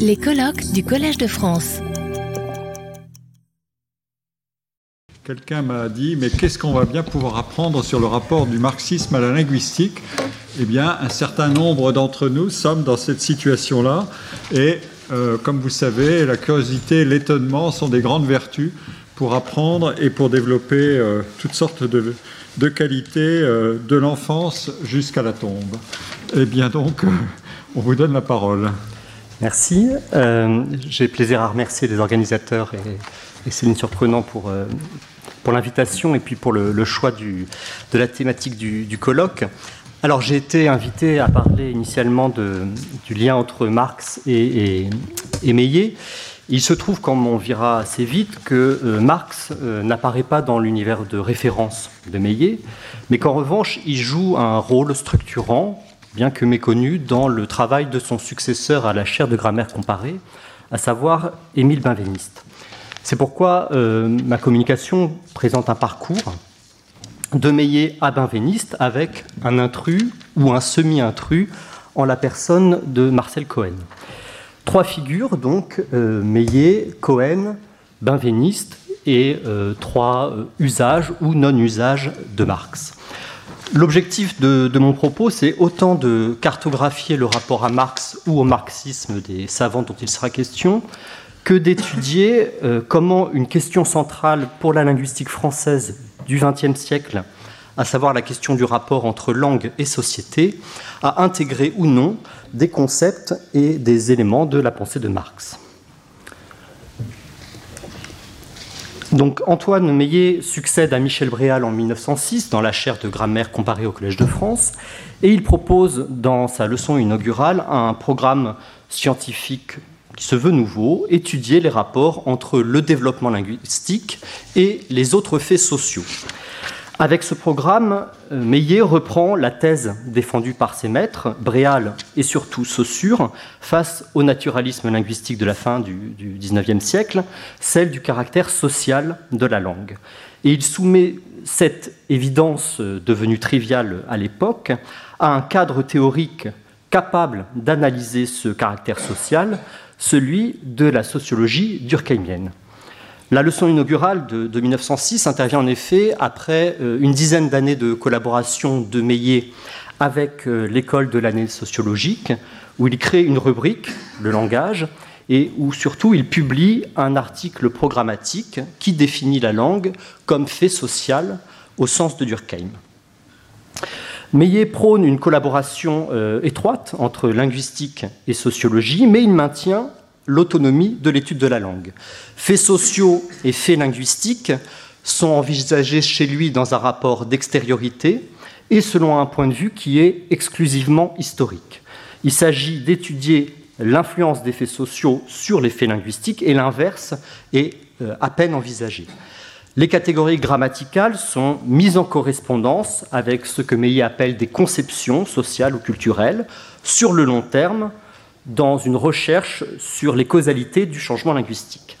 Les colloques du Collège de France. Quelqu'un m'a dit, mais qu'est-ce qu'on va bien pouvoir apprendre sur le rapport du marxisme à la linguistique? Eh bien, un certain nombre d'entre nous sommes dans cette situation-là. Et euh, comme vous savez, la curiosité l'étonnement sont des grandes vertus pour apprendre et pour développer euh, toutes sortes de, qualités euh, de l'enfance jusqu'à la tombe. Eh bien donc, on vous donne la parole. Merci. J'ai plaisir à remercier les organisateurs et, et Céline Surprenant pour, pour l'invitation et puis pour le, choix de la thématique du, colloque. Alors j'ai été invité à parler initialement du lien entre Marx et, et, Meillet. Il se trouve, comme on verra assez vite, que euh, Marx euh, n'apparaît pas dans l'univers de référence de Meillet, mais qu'en revanche, il joue un rôle structurant, bien que méconnu, dans le travail de son successeur à la chaire de grammaire comparée, à savoir Émile Benveniste. C'est pourquoi euh, ma communication présente un parcours de Meillet à Benveniste avec un intrus ou un semi-intrus en la personne de Marcel Cohen. Trois figures, donc, euh, Meillet, Cohen, Benveniste, et euh, trois usages ou non-usages de Marx. L'objectif de, mon propos, c'est autant de cartographier le rapport à Marx ou au marxisme des savants dont il sera question, que d'étudier euh, comment une question centrale pour la linguistique française du XXe siècle, à savoir la question du rapport entre langue et société, a intégré ou non des concepts et des éléments de la pensée de Marx. Donc Antoine Meillet succède à Michel Bréal en 1906 dans la chaire de grammaire comparée au Collège de France et il propose dans sa leçon inaugurale un programme scientifique qui se veut nouveau, étudier les rapports entre le développement linguistique et les autres faits sociaux. Avec ce programme, euh, Meillet reprend la thèse défendue par ses maîtres, Bréal et surtout Saussure, face au naturalisme linguistique de la fin du, XIXe siècle, celle du caractère social de la langue. Et il soumet cette évidence euh, devenue triviale à l'époque à un cadre théorique capable d'analyser ce caractère social celui de la sociologie durkheimienne. La leçon inaugurale de, 1906 intervient en effet après euh, une dizaine d'années de collaboration de Meillet avec euh, l'école de l'année sociologique, où il crée une rubrique, le langage, et où surtout il publie un article programmatique qui définit la langue comme fait social au sens de Durkheim. Meillet prône une collaboration euh, étroite entre linguistique et sociologie, mais il maintient l'autonomie de l'étude de la langue. Faits sociaux et faits linguistiques sont envisagés chez lui dans un rapport d'extériorité et selon un point de vue qui est exclusivement historique. Il s'agit d'étudier l'influence des faits sociaux sur les faits linguistiques et l'inverse est euh, à peine envisagé. Les catégories grammaticales sont mises en correspondance avec ce que Meillet appelle des conceptions sociales ou culturelles sur le long terme dans une recherche sur les causalités du changement linguistique.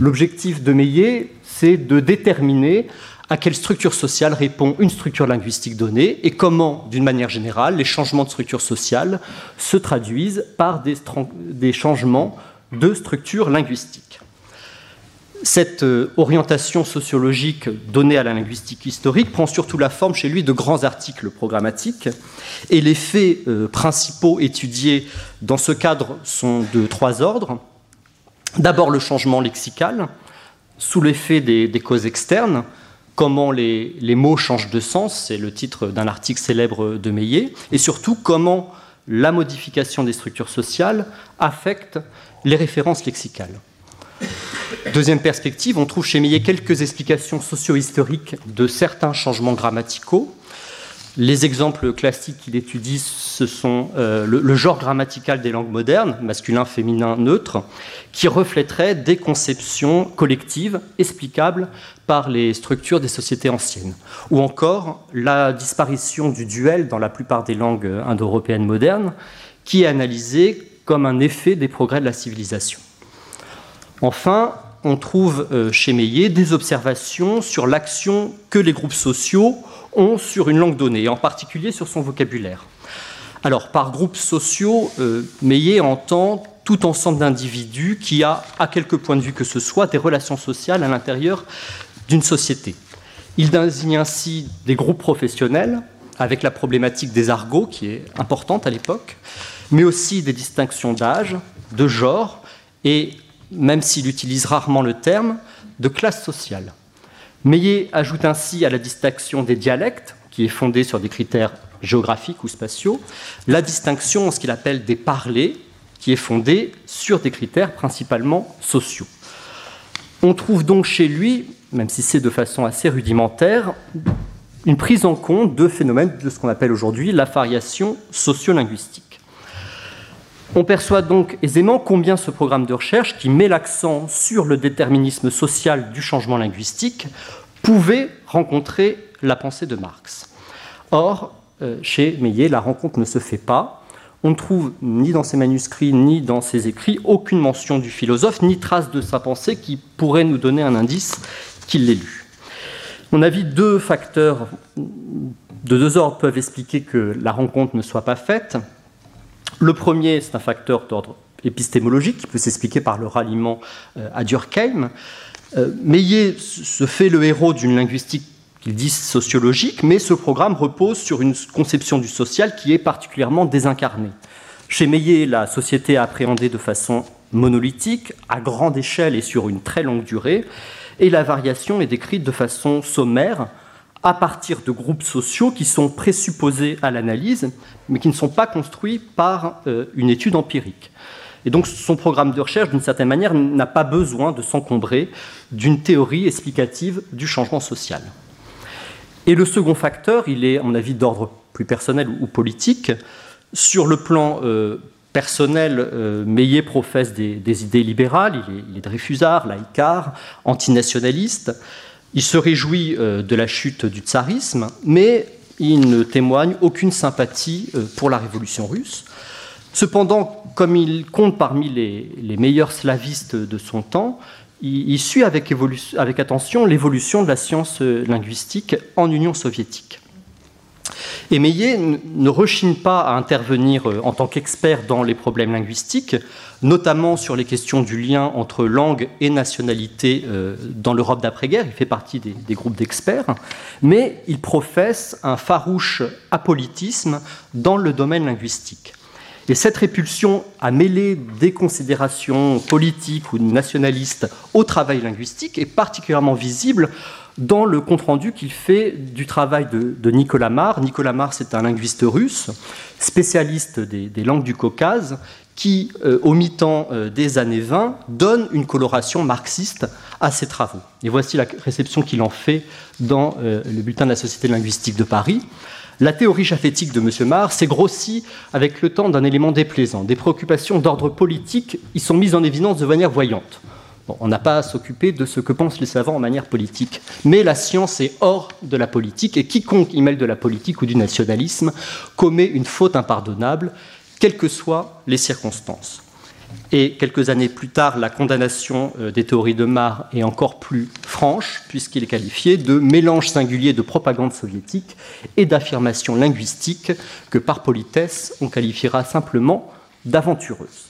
L'objectif de Meillet, c'est de déterminer à quelle structure sociale répond une structure linguistique donnée et comment, d'une manière générale, les changements de structure sociale se traduisent par des, des changements de structure linguistique. Cette euh, orientation sociologique donnée à la linguistique historique prend surtout la forme chez lui de grands articles programmatiques et les faits euh, principaux étudiés dans ce cadre sont de trois ordres. D'abord le changement lexical, sous l'effet des, causes externes, comment les, les, mots changent de sens, c'est le titre d'un article célèbre de Meillet, et surtout comment la modification des structures sociales affecte les références lexicales. Deuxième perspective, on trouve chez Millet quelques explications socio-historiques de certains changements grammaticaux. Les exemples classiques qu'il étudie, ce sont euh, le, genre grammatical des langues modernes, masculin, féminin, neutre, qui reflèterait des conceptions collectives explicables par les structures des sociétés anciennes. Ou encore la disparition du duel dans la plupart des langues indo-européennes modernes, qui est analysée comme un effet des progrès de la civilisation. Enfin, on trouve euh, chez Meillet des observations sur l'action que les groupes sociaux ont sur une langue donnée, en particulier sur son vocabulaire. Alors, par groupes sociaux, euh, Meillet entend tout ensemble d'individus qui a, à quelque point de vue que ce soit, des relations sociales à l'intérieur d'une société. Il désigne ainsi des groupes professionnels, avec la problématique des argots qui est importante à l'époque, mais aussi des distinctions d'âge, de genre, et même s'il utilise rarement le terme, de classe sociale. Meillet ajoute ainsi à la distinction des dialectes, qui est fondée sur des critères géographiques ou spatiaux, la distinction en ce qu'il appelle des parlers, qui est fondée sur des critères principalement sociaux. On trouve donc chez lui, même si c'est de façon assez rudimentaire, une prise en compte de phénomènes de ce qu'on appelle aujourd'hui la variation sociolinguistique. On perçoit donc aisément combien ce programme de recherche, qui met l'accent sur le déterminisme social du changement linguistique, pouvait rencontrer la pensée de Marx. Or, euh, chez Meillet, la rencontre ne se fait pas. On ne trouve ni dans ses manuscrits ni dans ses écrits aucune mention du philosophe, ni trace de sa pensée qui pourrait nous donner un indice qu'il l'ait lu. mon avis, deux facteurs de deux ordres peuvent expliquer que la rencontre ne soit pas faite. Le premier, c'est un facteur d'ordre épistémologique qui peut s'expliquer par le ralliement euh, à Durkheim. Euh, Meillet se fait le héros d'une linguistique qu'il dit sociologique, mais ce programme repose sur une conception du social qui est particulièrement désincarnée. Chez Meillet, la société est appréhendée de façon monolithique, à grande échelle et sur une très longue durée, et la variation est décrite de façon sommaire, à partir de groupes sociaux qui sont présupposés à l'analyse, mais qui ne sont pas construits par euh, une étude empirique. Et donc son programme de recherche, d'une certaine manière, n'a pas besoin de s'encombrer d'une théorie explicative du changement social. Et le second facteur, il est, à mon avis, d'ordre plus personnel ou politique. Sur le plan euh, personnel, euh, Meillet professe des, idées libérales, il est, il est dreyfusard, laïcard, antinationaliste. Il se réjouit euh, de la chute du tsarisme, mais il ne témoigne aucune sympathie pour la révolution russe. Cependant, comme il compte parmi les meilleurs slavistes de son temps, il, suit avec, attention l'évolution de la science euh, linguistique en Union soviétique. Et Meillet ne rechigne pas à intervenir euh, en tant qu'expert dans les problèmes linguistiques, notamment sur les questions du lien entre langue et nationalité euh, dans l'Europe d'après-guerre. Il fait partie des, des groupes d'experts, mais il professe un farouche apolitisme dans le domaine linguistique. Et cette répulsion à mêler des considérations politiques ou nationalistes au travail linguistique est particulièrement visible dans le compte-rendu qu'il fait du travail de, Nicolas Marr. Nicolas Marr, c'est un linguiste russe, spécialiste des, langues du Caucase, qui, euh, au mi-temps euh, des années 20, donne une coloration marxiste à ses travaux. Et voici la réception qu'il en fait dans euh, le bulletin de la Société linguistique de Paris. La théorie japhétique de M. Marr s'est grossie avec le temps d'un élément déplaisant. Des préoccupations d'ordre politique y sont mises en évidence de manière voyante. On n'a pas à s'occuper de ce que pensent les savants en manière politique, mais la science est hors de la politique et quiconque y mêle de la politique ou du nationalisme commet une faute impardonnable, quelles que soient les circonstances. Et quelques années plus tard, la condamnation euh, des théories de Marr est encore plus franche, puisqu'il est qualifié de mélange singulier de propagande soviétique et d'affirmation linguistique que par politesse on qualifiera simplement d'aventureuse.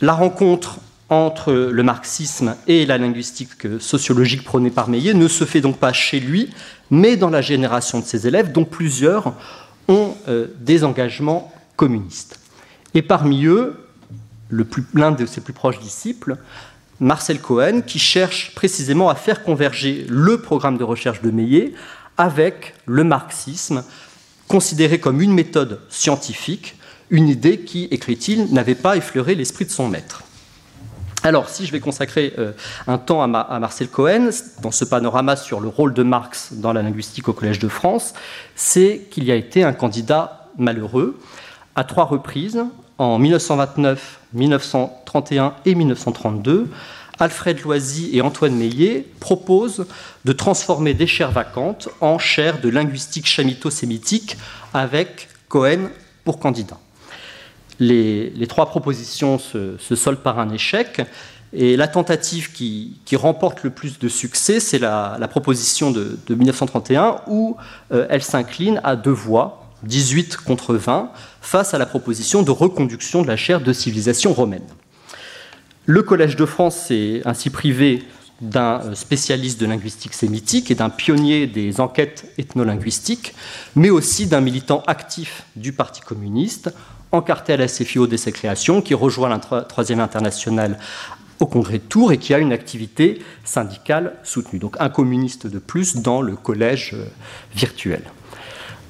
La rencontre entre le marxisme et la linguistique sociologique prônée par Meillet ne se fait donc pas chez lui, mais dans la génération de ses élèves, dont plusieurs ont euh, des engagements communistes. Et parmi eux, l'un de ses plus proches disciples, Marcel Cohen, qui cherche précisément à faire converger le programme de recherche de Meillet avec le marxisme, considéré comme une méthode scientifique, une idée qui, écrit-il, n'avait pas effleuré l'esprit de son maître. Alors, si je vais consacrer euh, un temps à, Marcel Cohen, dans ce panorama sur le rôle de Marx dans la linguistique au Collège de France, c'est qu'il y a été un candidat malheureux à trois reprises, en 1929, 1931 et 1932, Alfred Loisy et Antoine Meillet proposent de transformer des chaires vacantes en chaires de linguistique chamito-sémitique avec Cohen pour candidat. Les, trois propositions se, soldent par un échec et la tentative qui, remporte le plus de succès, c'est la, proposition de, 1931 où euh, elle s'incline à deux voix 18 contre 20, face à la proposition de reconduction de la chaire de civilisation romaine. Le Collège de France s'est ainsi privé d'un spécialiste de linguistique sémitique et d'un pionnier des enquêtes ethnolinguistiques, mais aussi d'un militant actif du Parti communiste, encarté à la CFIO dès sa création, qui rejoint la Troisième Internationale au Congrès de Tours et qui a une activité syndicale soutenue. Donc un communiste de plus dans le collège euh, virtuel.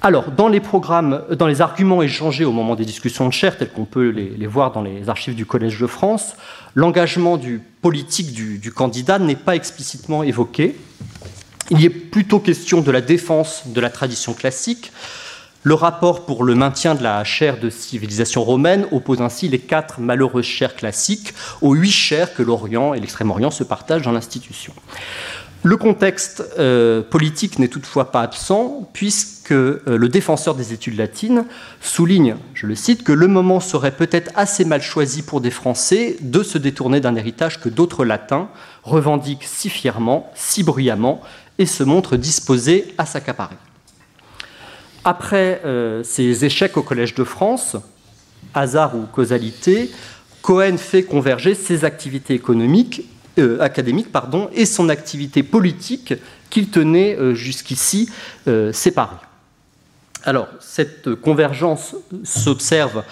Alors, dans les programmes, dans les arguments échangés au moment des discussions de chair, tels qu'on peut les, voir dans les archives du Collège de France, l'engagement politique du, du candidat n'est pas explicitement évoqué. Il y est plutôt question de la défense de la tradition classique, le rapport pour le maintien de la chaire de civilisation romaine oppose ainsi les quatre malheureuses chaires classiques aux huit chaires que l'Orient et l'Extrême-Orient se partagent dans l'institution. Le contexte euh, politique n'est toutefois pas absent, puisque euh, le défenseur des études latines souligne, je le cite, que le moment serait peut-être assez mal choisi pour des Français de se détourner d'un héritage que d'autres latins revendiquent si fièrement, si bruyamment, et se montrent disposés à s'accaparer. Après euh, ses échecs au Collège de France, hasard ou causalité, Cohen fait converger ses activités économiques, euh, académiques pardon, et son activité politique qu'il tenait euh, jusqu'ici séparées. Alors, cette convergence s'observe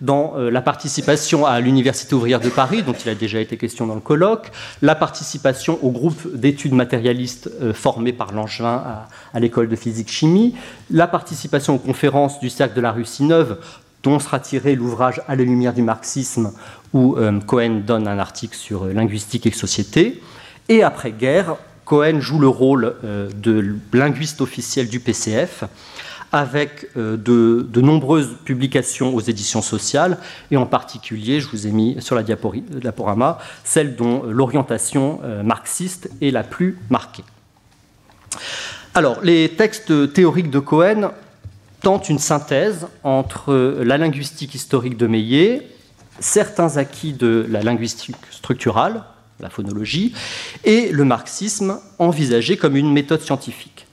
dans euh, la participation à l'Université ouvrière de Paris, dont il a déjà été question dans le colloque, la participation au groupe d'études matérialistes euh, formé par Langevin à, l'école de physique-chimie, la participation aux conférences du Cercle de la Russie neuve, dont sera tiré l'ouvrage À la lumière du marxisme, où euh, Cohen donne un article sur linguistique et société. Et après-guerre, Cohen joue le rôle de linguiste officiel du PCF avec euh, de, nombreuses publications aux éditions sociales, et en particulier, je vous ai mis sur la diaporama, celle dont l'orientation euh, marxiste est la plus marquée. Alors, les textes théoriques de Cohen tentent une synthèse entre la linguistique historique de Meillet, certains acquis de la linguistique structurale, la phonologie, et le marxisme envisagé comme une méthode scientifique.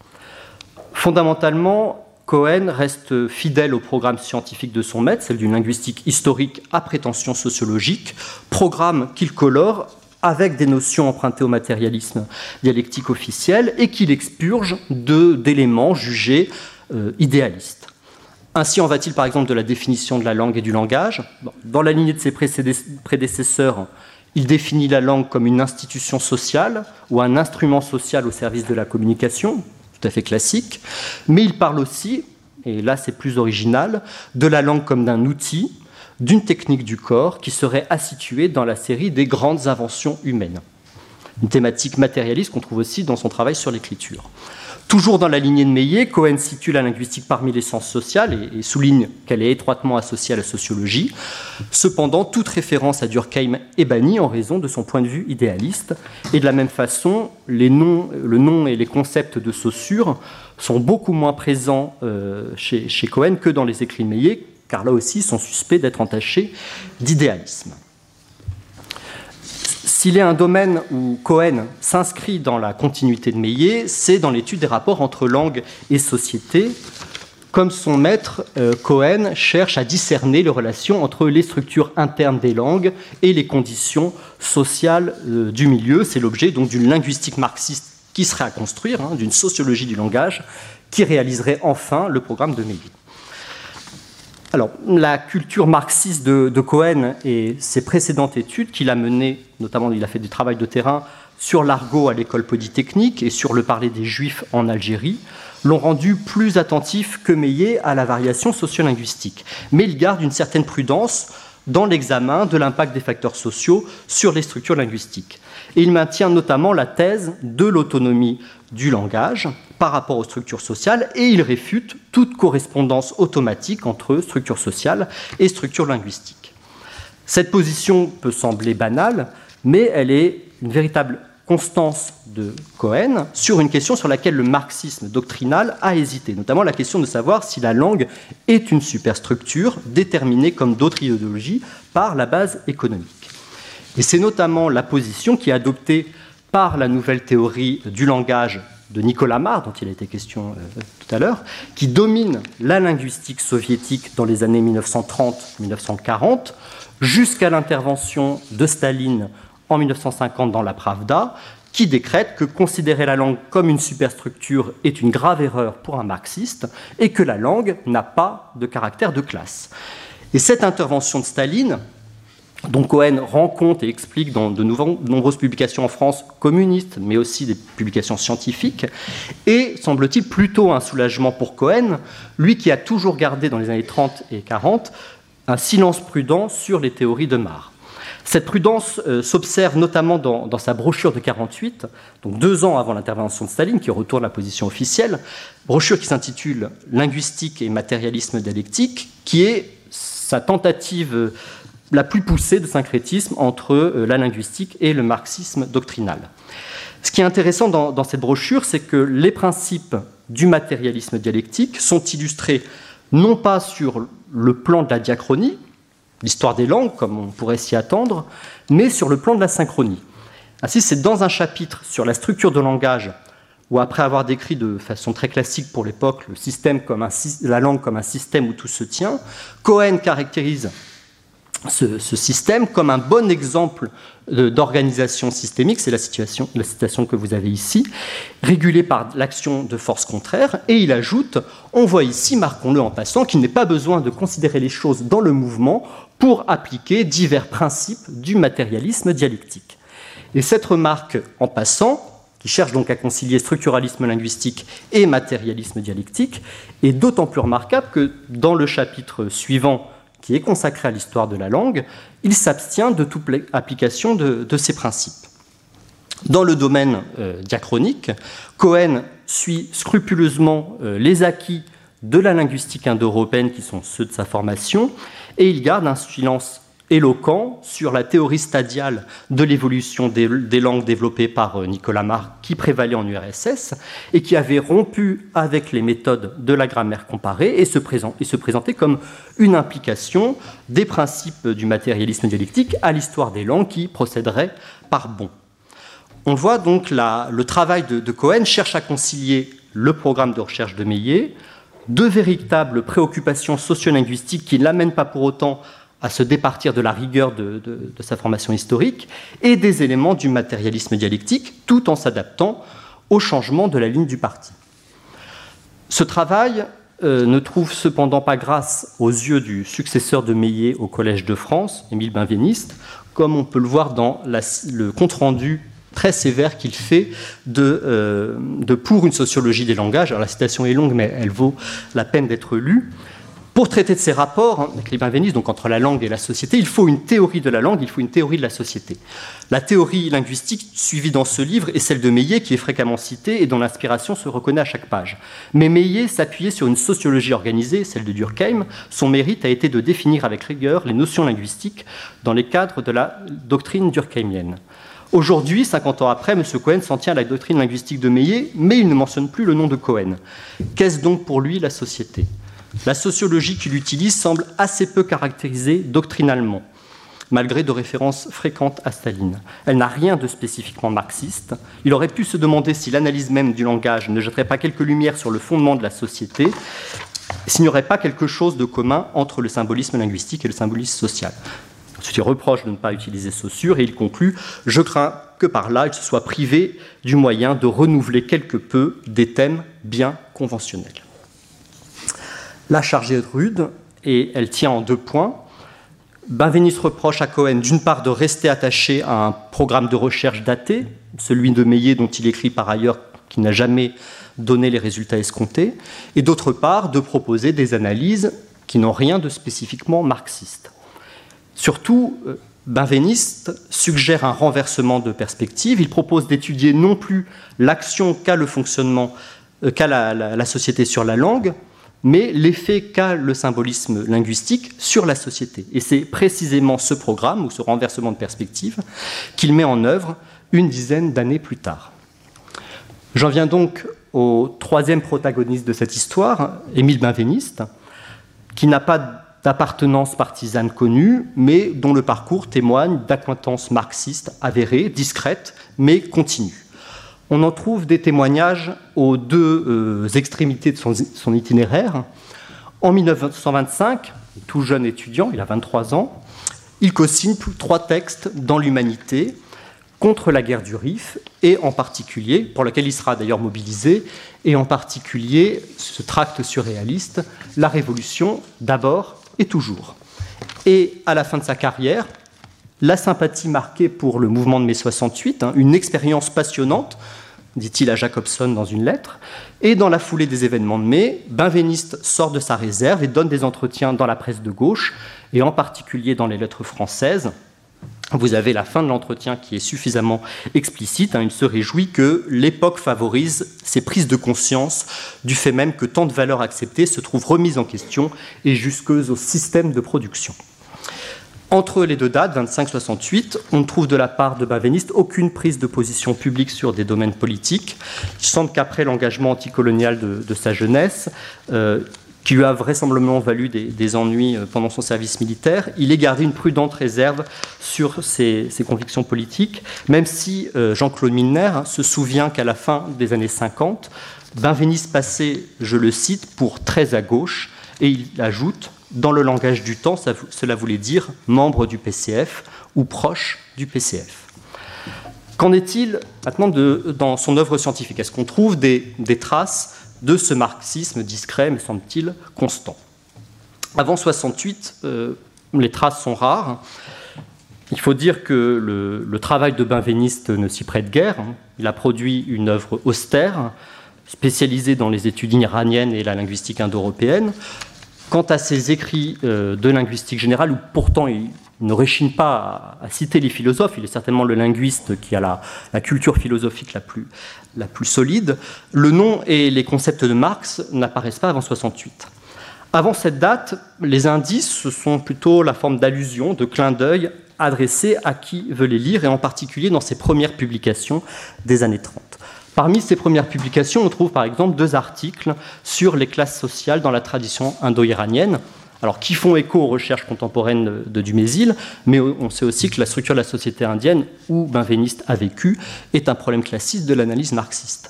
Fondamentalement, Cohen reste fidèle au programme scientifique de son maître, celle d'une linguistique historique à prétention sociologique, programme qu'il colore avec des notions empruntées au matérialisme dialectique officiel et qu'il expurge d'éléments jugés euh, idéalistes. Ainsi en va-t-il par exemple de la définition de la langue et du langage. Dans la lignée de ses prédécesseurs, il définit la langue comme une institution sociale ou un instrument social au service de la communication, fait classique, mais il parle aussi, et là c'est plus original, de la langue comme d'un outil, d'une technique du corps qui serait assituée dans la série des grandes inventions humaines. Une thématique matérialiste qu'on trouve aussi dans son travail sur l'écriture. Toujours dans la lignée de Meillet, Cohen situe la linguistique parmi les sciences sociales et, souligne qu'elle est étroitement associée à la sociologie. Cependant, toute référence à Durkheim est bannie en raison de son point de vue idéaliste. Et de la même façon, les noms, le nom et les concepts de Saussure sont beaucoup moins présents euh, chez, Cohen que dans les écrits de Meillet, car là aussi, ils sont suspects d'être entachés d'idéalisme. S'il est un domaine où Cohen s'inscrit dans la continuité de Meillet, c'est dans l'étude des rapports entre langue et société. Comme son maître, euh, Cohen cherche à discerner les relations entre les structures internes des langues et les conditions sociales euh, du milieu. C'est l'objet donc d'une linguistique marxiste qui serait à construire, hein, d'une sociologie du langage qui réaliserait enfin le programme de Meillet. La culture marxiste de, Cohen et ses précédentes études qu'il a menées, notamment il a fait du travail de terrain sur l'argot à l'école polytechnique et sur le parler des juifs en Algérie, l'ont rendu plus attentif que Meillet à la variation sociolinguistique. Mais il garde une certaine prudence dans l'examen de l'impact des facteurs sociaux sur les structures linguistiques. Il maintient notamment la thèse de l'autonomie du langage par rapport aux structures sociales et il réfute toute correspondance automatique entre structure sociale et structure linguistique. Cette position peut sembler banale, mais elle est une véritable constance de Cohen sur une question sur laquelle le marxisme doctrinal a hésité, notamment la question de savoir si la langue est une superstructure déterminée comme d'autres idéologies par la base économique. Et c'est notamment la position qui est adoptée par la nouvelle théorie du langage de Nicolas Marr, dont il a été question euh, tout à l'heure, qui domine la linguistique soviétique dans les années 1930-1940, jusqu'à l'intervention de Staline en 1950 dans la Pravda, qui décrète que considérer la langue comme une superstructure est une grave erreur pour un marxiste et que la langue n'a pas de caractère de classe. Et cette intervention de Staline, dont Cohen rend compte et explique dans de nombreuses publications en France communistes, mais aussi des publications scientifiques, est, semble-t-il, plutôt un soulagement pour Cohen, lui qui a toujours gardé dans les années 30 et 40 un silence prudent sur les théories de Marx. Cette prudence euh, s'observe notamment dans, sa brochure de 48, donc deux ans avant l'intervention de Staline, qui retourne la position officielle, brochure qui s'intitule Linguistique et matérialisme dialectique, qui est sa tentative euh, la plus poussée de syncrétisme entre euh, la linguistique et le marxisme doctrinal. Ce qui est intéressant dans cette brochure, c'est que les principes du matérialisme dialectique sont illustrés non pas sur le plan de la diachronie, l'histoire des langues, comme on pourrait s'y attendre, mais sur le plan de la synchronie. Ainsi, c'est dans un chapitre sur la structure de langage, où après avoir décrit de façon très classique pour l'époque la langue comme un système où tout se tient, Cohen caractérise ce, système comme un bon exemple d'organisation systémique, c'est la, situation, que vous avez ici, régulée par l'action de forces contraires, et il ajoute, on voit ici, marquons-le en passant, qu'il n'est pas besoin de considérer les choses dans le mouvement pour appliquer divers principes du matérialisme dialectique. Et cette remarque en passant, qui cherche donc à concilier structuralisme linguistique et matérialisme dialectique, est d'autant plus remarquable que dans le chapitre suivant, qui est consacré à l'histoire de la langue, il s'abstient de toute application de, ces principes. Dans le domaine euh, diachronique, Cohen suit scrupuleusement euh, les acquis de la linguistique indo-européenne qui sont ceux de sa formation, et il garde un silence éloquent sur la théorie stadiale de l'évolution des, langues développées par euh, Nicolas Marc, qui prévalait en URSS et qui avait rompu avec les méthodes de la grammaire comparée et se, présentait comme une implication des principes du matérialisme dialectique à l'histoire des langues qui procéderait par bon. On voit donc le travail de, de Cohen cherche à concilier le programme de recherche de Meillet, deux véritables préoccupations sociolinguistiques qui ne l'amènent pas pour autant à se départir de la rigueur de, sa formation historique et des éléments du matérialisme dialectique, tout en s'adaptant au changement de la ligne du parti. Ce travail euh, ne trouve cependant pas grâce aux yeux du successeur de Meillet au Collège de France, Émile Benveniste, comme on peut le voir dans le compte-rendu très sévère qu'il fait de, euh, de, Pour une sociologie des langages. Alors la citation est longue, mais elle vaut la peine d'être lue. Pour traiter de ces rapports hein, donc entre la langue et la société, il faut une théorie de la langue, il faut une théorie de la société. La théorie linguistique suivie dans ce livre est celle de Meillet, qui est fréquemment citée et dont l'inspiration se reconnaît à chaque page. Mais Meillet s'appuyait sur une sociologie organisée, celle de Durkheim. Son mérite a été de définir avec rigueur les notions linguistiques dans les cadres de la doctrine durkheimienne. Aujourd'hui, 50 ans après, M. Cohen s'en tient à la doctrine linguistique de Meillet, mais il ne mentionne plus le nom de Cohen. Qu'est-ce donc pour lui la société? La sociologie qu'il utilise semble assez peu caractérisée doctrinalement, malgré de références fréquentes à Staline. Elle n'a rien de spécifiquement marxiste. Il aurait pu se demander si l'analyse même du langage ne jetterait pas quelques lumières sur le fondement de la société, s'il n'y aurait pas quelque chose de commun entre le symbolisme linguistique et le symbolisme social. Ensuite, il reproche de ne pas utiliser Saussure et il conclut Je crains que par là, il se soit privé du moyen de renouveler quelque peu des thèmes bien conventionnels. La charge est rude et elle tient en deux points. Benveniste reproche à Cohen d'une part de rester attaché à un programme de recherche daté, celui de Meillet dont il écrit par ailleurs qu'il n'a jamais donné les résultats escomptés, et d'autre part de proposer des analyses qui n'ont rien de spécifiquement marxiste. Surtout, euh, Benveniste suggère un renversement de perspective. Il propose d'étudier non plus l'action qu'a le fonctionnement, euh, qu'a la société sur la langue, mais l'effet qu'a le symbolisme linguistique sur la société. Et c'est précisément ce programme, ou ce renversement de perspective, qu'il met en œuvre une dizaine d'années plus tard. J'en viens donc au troisième protagoniste de cette histoire, Émile Benveniste, qui n'a pas d'appartenance partisane connue, mais dont le parcours témoigne d'acquaintances marxistes avérées, discrètes, mais continues. On en trouve des témoignages aux deux euh, extrémités de son, itinéraire. En 1925, tout jeune étudiant, il a 23 ans, il co-signe trois textes dans l'humanité contre la guerre du Rif, et en particulier, pour lequel il sera d'ailleurs mobilisé, et en particulier ce tract surréaliste, La Révolution d'abord et toujours. Et à la fin de sa carrière, la sympathie marquée pour le mouvement de mai 68, hein, une expérience passionnante, dit-il à Jacobson dans une lettre, et dans la foulée des événements de mai, Benveniste sort de sa réserve et donne des entretiens dans la presse de gauche, et en particulier dans les lettres françaises. Vous avez la fin de l'entretien qui est suffisamment explicite. Hein. il se réjouit que l'époque favorise ces prises de conscience du fait même que tant de valeurs acceptées se trouvent remises en question et jusque au système de production. Entre les deux dates, 25-68, on ne trouve de la part de Baveniste aucune prise de position publique sur des domaines politiques. Il semble qu'après l'engagement anticolonial de, sa jeunesse, euh, qui lui a vraisemblablement valu des, ennuis euh, pendant son service militaire, il ait gardé une prudente réserve sur ses, convictions politiques, même si euh, Jean-Claude Milner se souvient qu'à la fin des années 50, Benveniste passait, je le cite, pour très à gauche, et il ajoute dans le langage du temps, cela voulait dire membre du PCF ou proche du PCF. Qu'en est-il maintenant de, dans son œuvre scientifique? Est-ce qu'on trouve des, traces de ce marxisme discret, mais semble-t-il constant? Avant 68, euh, les traces sont rares. Il faut dire que le, travail de Benveniste ne s'y prête guère. Il a produit une œuvre austère, spécialisée dans les études iraniennes et la linguistique indo-européenne, Quant à ses écrits euh, de linguistique générale, où pourtant il ne réchigne pas à, citer les philosophes, il est certainement le linguiste qui a la, culture philosophique la plus, solide, le nom et les concepts de Marx n'apparaissent pas avant 68. Avant cette date, les indices, ce sont plutôt la forme d'allusion, de clin d'œil adressés à qui veut les lire, et en particulier dans ses premières publications des années 30. Parmi ces premières publications, on trouve par exemple deux articles sur les classes sociales dans la tradition indo-iranienne, alors qui font écho aux recherches contemporaines de Dumézil, mais on sait aussi que la structure de la société indienne, où Benveniste a vécu, est un problème classique de l'analyse marxiste.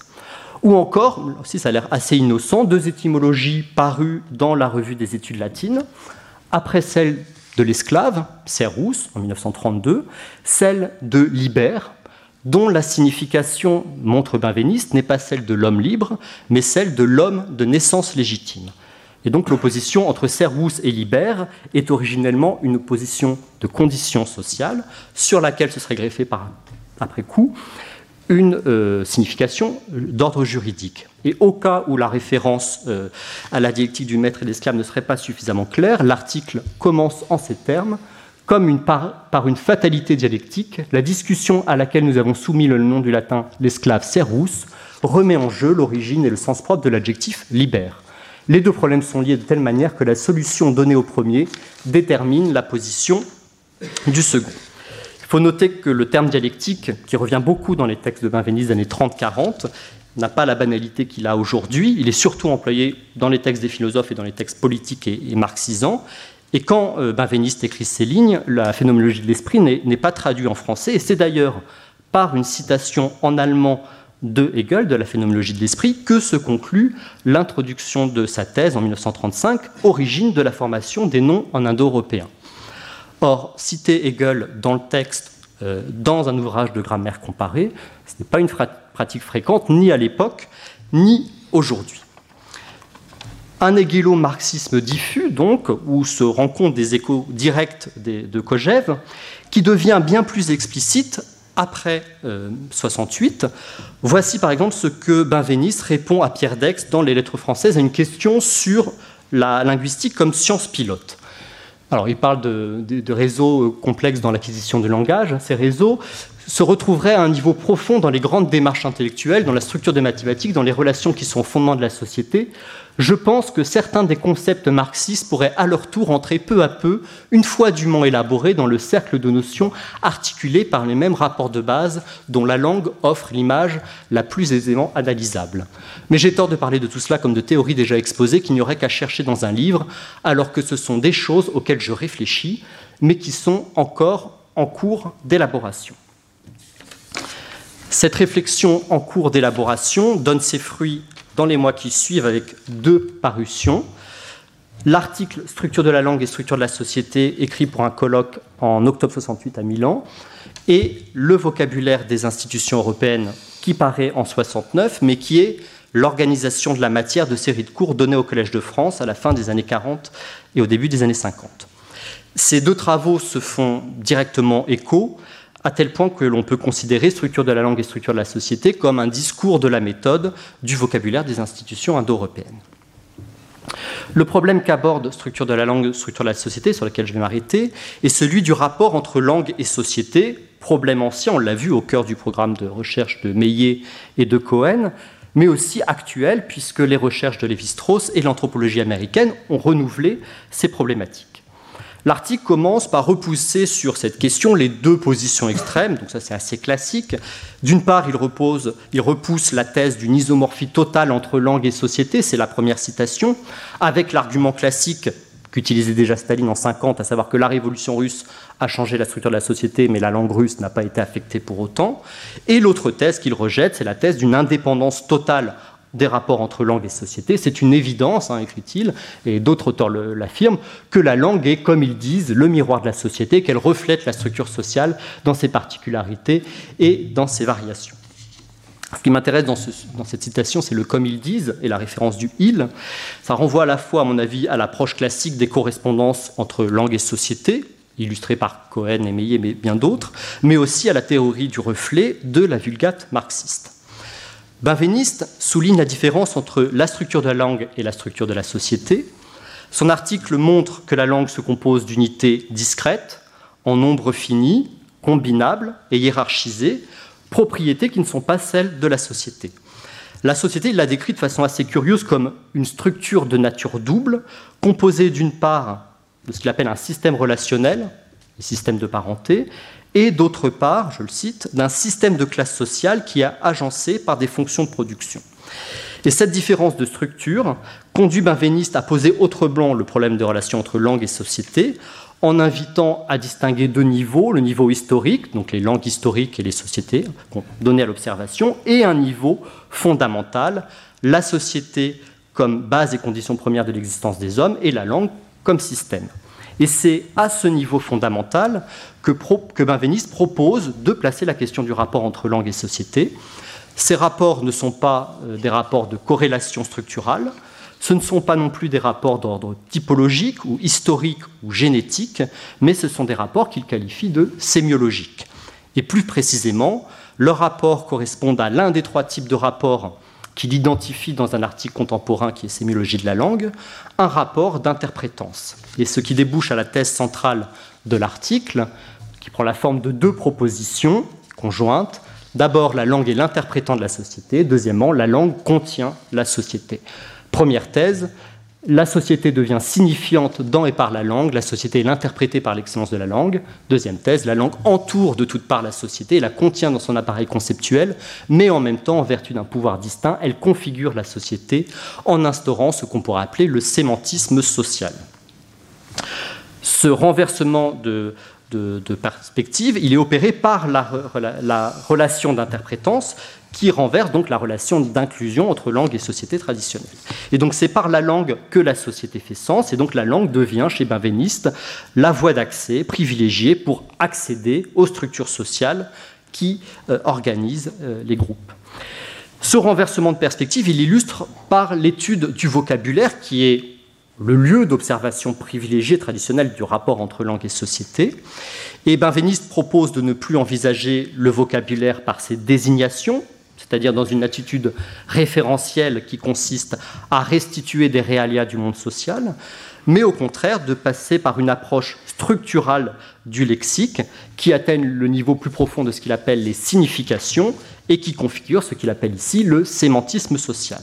Ou encore, aussi ça a l'air assez innocent, deux étymologies parues dans la revue des études latines, après celle de l'esclave, Serrous, en 1932, celle de Libère, dont la signification, montre Benveniste, n'est pas celle de l'homme libre, mais celle de l'homme de naissance légitime. Et donc l'opposition entre Servus et Libère est originellement une opposition de conditions sociales sur laquelle se serait greffée par, après coup une euh, signification d'ordre juridique. Et au cas où la référence euh, à la dialectique du maître et de l'esclave ne serait pas suffisamment claire, l'article commence en ces termes comme par, une fatalité dialectique, la discussion à laquelle nous avons soumis le nom du latin l'esclave servus remet en jeu l'origine et le sens propre de l'adjectif libère. Les deux problèmes sont liés de telle manière que la solution donnée au premier détermine la position du second. Il faut noter que le terme dialectique, qui revient beaucoup dans les textes de Benveniste des années 30-40, n'a pas la banalité qu'il a aujourd'hui. Il est surtout employé dans les textes des philosophes et dans les textes politiques et marxisants. Et quand euh, Benveniste écrit ces lignes, la phénoménologie de l'esprit n'est pas traduite en français, et c'est d'ailleurs par une citation en allemand de Hegel, de la phénoménologie de l'esprit, que se conclut l'introduction de sa thèse en 1935, Origine de la formation des noms en indo-européen. Or, citer Hegel dans le texte, euh, dans un ouvrage de grammaire comparée, ce n'est pas une pratique fréquente, ni à l'époque, ni aujourd'hui. Un éguélo-marxisme diffus, donc, où se rencontrent des échos directs de Kojève, qui devient bien plus explicite après 68. Euh, Voici par exemple ce que Benveniste répond à Pierre Dex dans les Lettres françaises à une question sur la linguistique comme science pilote. Alors, il parle de, de réseaux complexes dans l'acquisition de langage. Ces réseaux se retrouveraient à un niveau profond dans les grandes démarches intellectuelles, dans la structure des mathématiques, dans les relations qui sont au fondement de la société, je pense que certains des concepts marxistes pourraient à leur tour entrer peu à peu, une fois dûment élaborés, dans le cercle de notions articulées par les mêmes rapports de base dont la langue offre l'image la plus aisément analysable. Mais j'ai tort de parler de tout cela comme de théories déjà exposées qu'il n'y aurait qu'à chercher dans un livre, alors que ce sont des choses auxquelles je réfléchis, mais qui sont encore en cours d'élaboration. Cette réflexion en cours d'élaboration donne ses fruits dans les mois qui suivent avec deux parutions. L'article Structure de la langue et structure de la société, écrit pour un colloque en octobre 68 à Milan, et Le vocabulaire des institutions européennes, qui paraît en 69, mais qui est l'organisation de la matière de séries de cours données au Collège de France à la fin des années 40 et au début des années 50. Ces deux travaux se font directement écho, à tel point que l'on peut considérer structure de la langue et structure de la société comme un discours de la méthode du vocabulaire des institutions indo-européennes. Le problème qu'aborde structure de la langue, structure de la société, sur lequel je vais m'arrêter, est celui du rapport entre langue et société, problème ancien, on l'a vu au cœur du programme de recherche de Meillet et de Cohen, mais aussi actuel, puisque les recherches de Lévi-Strauss et l'anthropologie américaine ont renouvelé ces problématiques. L'article commence par repousser sur cette question les deux positions extrêmes, donc ça c'est assez classique. D'une part, il, il repousse la thèse d'une isomorphie totale entre langue et société, c'est la première citation, avec l'argument classique qu'utilisait déjà Staline en 50, à savoir que la révolution russe a changé la structure de la société, mais la langue russe n'a pas été affectée pour autant. Et l'autre thèse qu'il rejette, c'est la thèse d'une indépendance totale des rapports entre langue et société. C'est une évidence, hein, écrit-il, et d'autres auteurs l'affirment, que la langue est, comme ils disent, le miroir de la société, qu'elle reflète la structure sociale dans ses particularités et dans ses variations. Ce qui m'intéresse dans, cette citation, c'est le comme ils disent et la référence du il. Ça renvoie à la fois, à mon avis, à l'approche classique des correspondances entre langue et société, illustrée par Cohen et Meillet, mais bien d'autres, mais aussi à la théorie du reflet de la vulgate marxiste. Benveniste souligne la différence entre la structure de la langue et la structure de la société. Son article montre que la langue se compose d'unités discrètes, en nombre fini, combinables et hiérarchisées, propriétés qui ne sont pas celles de la société. La société, il l'a décrit de façon assez curieuse comme une structure de nature double, composée d'une part de ce qu'il appelle un système relationnel, un système de parenté, et d'autre part, je le cite, d'un système de classe sociale qui est agencé par des fonctions de production. Et cette différence de structure conduit Benveniste à poser autre le problème des relations entre langue et société, en invitant à distinguer deux niveaux, le niveau historique, donc les langues historiques et les sociétés données à l'observation, et un niveau fondamental, la société comme base et condition première de l'existence des hommes, et la langue comme système. Et c'est à ce niveau fondamental que, Benveniste propose de placer la question du rapport entre langue et société. Ces rapports ne sont pas euh, des rapports de corrélation structurale, ce ne sont pas non plus des rapports d'ordre typologique ou historique ou génétique, mais ce sont des rapports qu'il qualifie de sémiologiques. Et plus précisément, leurs rapports correspondent à l'un des trois types de rapports qu'il identifie dans un article contemporain qui est Sémiologie de la langue, un rapport d'interprétance. Et ce qui débouche à la thèse centrale de l'article, qui prend la forme de deux propositions conjointes. D'abord, la langue est l'interprétant de la société. Deuxièmement, la langue contient la société. Première thèse, la société devient signifiante dans et par la langue, la société est l'interprétée par l'excellence de la langue. Deuxième thèse, la langue entoure de toutes parts la société, la contient dans son appareil conceptuel, mais en même temps, en vertu d'un pouvoir distinct, elle configure la société en instaurant ce qu'on pourrait appeler le sémantisme social. Ce renversement de, perspective, il est opéré par la, la relation d'interprétance qui renverse donc la relation d'inclusion entre langue et société traditionnelle. Et donc c'est par la langue que la société fait sens, et donc la langue devient chez Benveniste la voie d'accès privilégiée pour accéder aux structures sociales qui euh, organisent euh, les groupes. Ce renversement de perspective, il illustre par l'étude du vocabulaire qui est le lieu d'observation privilégié traditionnel du rapport entre langue et société. Et Benveniste propose de ne plus envisager le vocabulaire par ses désignations, c'est-à-dire dans une attitude référentielle qui consiste à restituer des réalia du monde social, mais au contraire de passer par une approche structurale du lexique qui atteigne le niveau plus profond de ce qu'il appelle les significations et qui configure ce qu'il appelle ici le sémantisme social.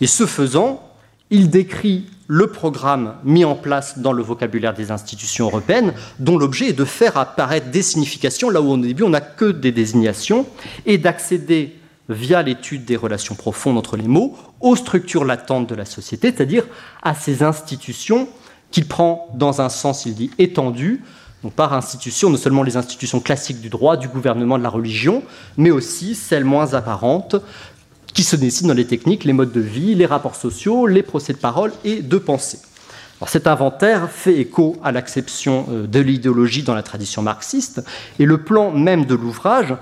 Et ce faisant, il décrit le programme mis en place dans le vocabulaire des institutions européennes, dont l'objet est de faire apparaître des significations là où au début on n'a que des désignations, et d'accéder via l'étude des relations profondes entre les mots, aux structures latentes de la société, c'est-à-dire à ces institutions qu'il prend dans un sens, il dit, étendu, Donc par institution, non seulement les institutions classiques du droit, du gouvernement, de la religion, mais aussi celles moins apparentes qui se dessinent dans les techniques, les modes de vie, les rapports sociaux, les procès de parole et de pensée. cet inventaire fait écho à l'acception euh, de l'idéologie dans la tradition marxiste, et le plan même de l'ouvrage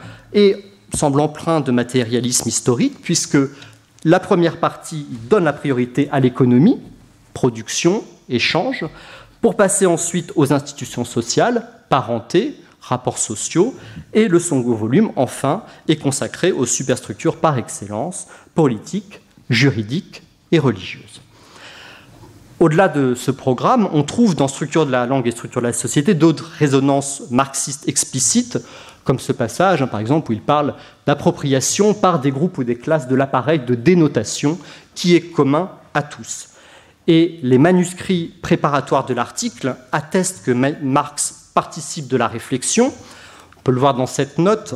semble empreint de matérialisme historique, puisque la première partie donne la priorité à l'économie, production, échange, pour passer ensuite aux institutions sociales, parenté, rapports sociaux, et le second volume, enfin, est consacré aux superstructures par excellence, politiques, juridiques et religieuses. Au-delà de ce programme, on trouve dans Structure de la langue et Structure de la société d'autres résonances marxistes explicites, comme ce passage, hein, par exemple, où il parle d'appropriation par des groupes ou des classes de l'appareil de dénotation qui est commun à tous. Et les manuscrits préparatoires de l'article attestent que Marx participe de la réflexion. On peut le voir dans cette note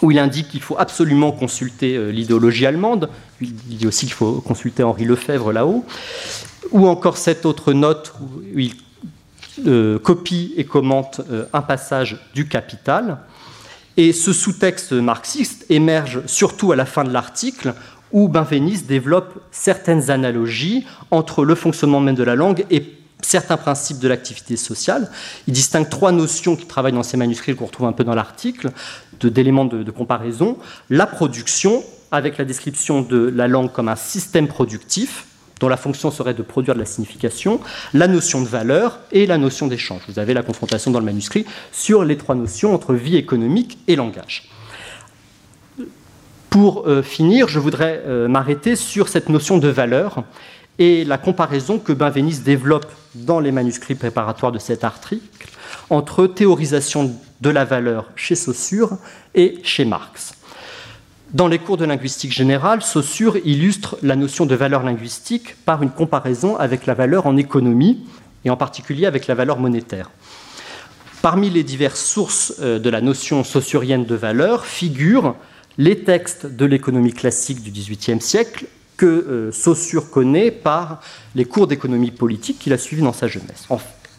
où il indique qu'il faut absolument consulter euh, l'idéologie allemande. Il dit aussi qu'il faut consulter Henri Lefebvre là-haut. Ou encore cette autre note où il euh, copie et commente euh, un passage du Capital. Et ce sous-texte marxiste émerge surtout à la fin de l'article où Benveniste développe certaines analogies entre le fonctionnement même de la langue et certains principes de l'activité sociale. Il distingue trois notions qui travaillent dans ces manuscrits qu'on retrouve un peu dans l'article, d'éléments de, de, comparaison. La production, avec la description de la langue comme un système productif, dont la fonction serait de produire de la signification, la notion de valeur et la notion d'échange. Vous avez la confrontation dans le manuscrit sur les trois notions entre vie économique et langage. Pour euh, finir, je voudrais euh, m'arrêter sur cette notion de valeur et la comparaison que Benveniste développe dans les manuscrits préparatoires de cet article entre théorisation de la valeur chez Saussure et chez Marx. Dans les cours de linguistique générale, Saussure illustre la notion de valeur linguistique par une comparaison avec la valeur en économie et en particulier avec la valeur monétaire. Parmi les diverses sources euh, de la notion saussurienne de valeur figurent les textes de l'économie classique du XVIIIe siècle que euh, Saussure connaît par les cours d'économie politique qu'il a suivis dans sa jeunesse.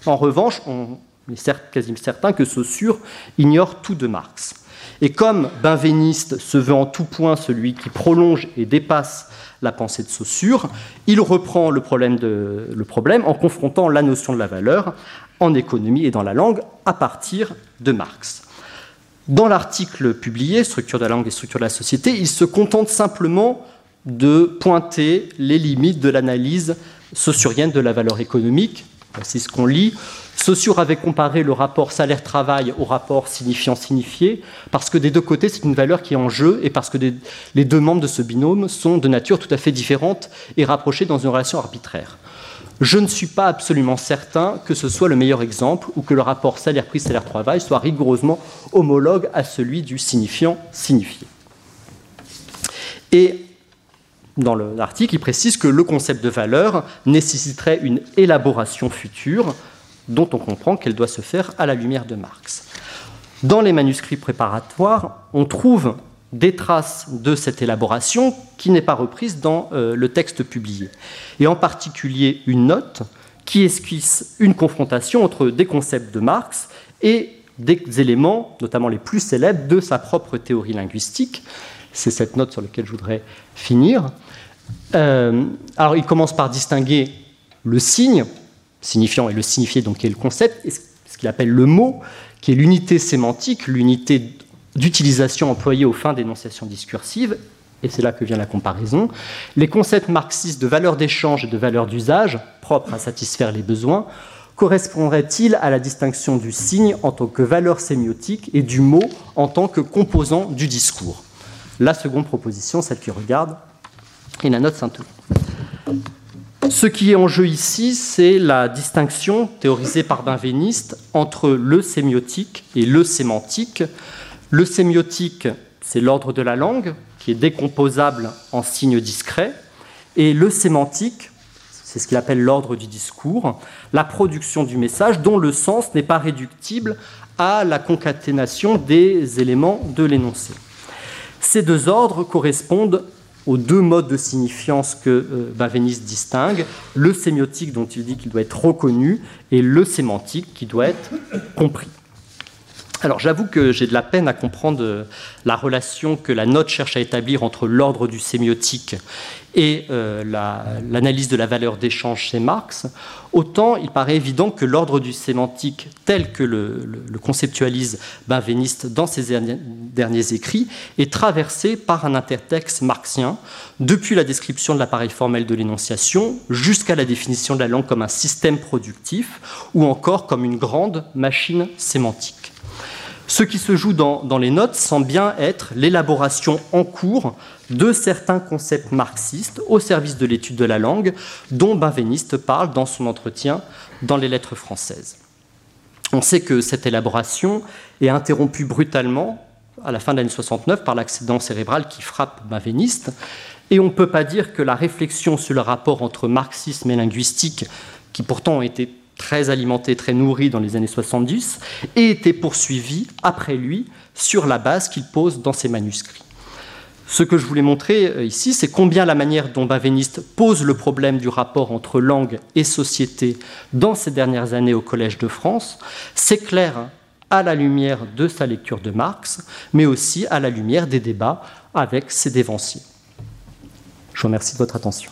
En, revanche, on est quasiment certain que Saussure ignore tout de Marx. Et comme Benveniste se veut en tout point celui qui prolonge et dépasse la pensée de Saussure, il reprend le problème, le problème en confrontant la notion de la valeur en économie et dans la langue à partir de Marx. Dans l'article publié, Structure de la langue et structure de la société, il se contente simplement de pointer les limites de l'analyse saussurienne de la valeur économique. C'est ce qu'on lit. Saussure avait comparé le rapport salaire-travail au rapport signifiant-signifié, parce que des deux côtés, c'est une valeur qui est en jeu, et parce que les deux membres de ce binôme sont de nature tout à fait différente et rapprochés dans une relation arbitraire je ne suis pas absolument certain que ce soit le meilleur exemple ou que le rapport salaire-prix, salaire-travail soit rigoureusement homologue à celui du signifiant signifié. Et dans l'article, il précise que le concept de valeur nécessiterait une élaboration future dont on comprend qu'elle doit se faire à la lumière de Marx. Dans les manuscrits préparatoires, on trouve des traces de cette élaboration qui n'est pas reprise dans euh, le texte publié. Et en particulier une note qui esquisse une confrontation entre des concepts de Marx et des éléments, notamment les plus célèbres, de sa propre théorie linguistique. C'est cette note sur laquelle je voudrais finir. Euh, alors il commence par distinguer le signe, signifiant et le signifié, donc qui est le concept, et ce qu'il appelle le mot, qui est l'unité sémantique, l'unité d'utilisation employée aux fins d'énonciation discursive, et c'est là que vient la comparaison, les concepts marxistes de valeur d'échange et de valeur d'usage, propres à satisfaire les besoins, correspondraient-ils à la distinction du signe en tant que valeur sémiotique et du mot en tant que composant du discours? La seconde proposition, celle qui regarde, est la note saint Ce qui est en jeu ici, c'est la distinction théorisée par Benveniste entre le sémiotique et le sémantique, le sémiotique, c'est l'ordre de la langue, qui est décomposable en signes discrets, et le sémantique, c'est ce qu'il appelle l'ordre du discours, la production du message dont le sens n'est pas réductible à la concaténation des éléments de l'énoncé. Ces deux ordres correspondent aux deux modes de signifiance que euh, Benveniste distingue, le sémiotique dont il dit qu'il doit être reconnu et le sémantique qui doit être compris. Alors j'avoue que j'ai de la peine à comprendre euh, la relation que la note cherche à établir entre l'ordre du sémiotique et euh, l'analyse de la valeur d'échange chez Marx. Autant il paraît évident que l'ordre du sémantique tel que le, conceptualise Benveniste dans ses derniers écrits est traversé par un intertexte marxien, depuis la description de l'appareil formel de l'énonciation jusqu'à la définition de la langue comme un système productif ou encore comme une grande machine sémantique. Ce qui se joue dans, les notes semble bien être l'élaboration en cours de certains concepts marxistes au service de l'étude de la langue, dont Benveniste parle dans son entretien dans les lettres françaises. On sait que cette élaboration est interrompue brutalement à la fin de l'année 69 par l'accident cérébral qui frappe Benveniste, et on ne peut pas dire que la réflexion sur le rapport entre marxisme et linguistique, qui pourtant ont été très alimenté, très nourri dans les années 70, et été poursuivi après lui sur la base qu'il pose dans ses manuscrits. Ce que je voulais montrer euh, ici, c'est combien la manière dont Baveniste pose le problème du rapport entre langue et société dans ces dernières années au Collège de France s'éclaire à la lumière de sa lecture de Marx, mais aussi à la lumière des débats avec ses dévanciers. Je vous remercie de votre attention.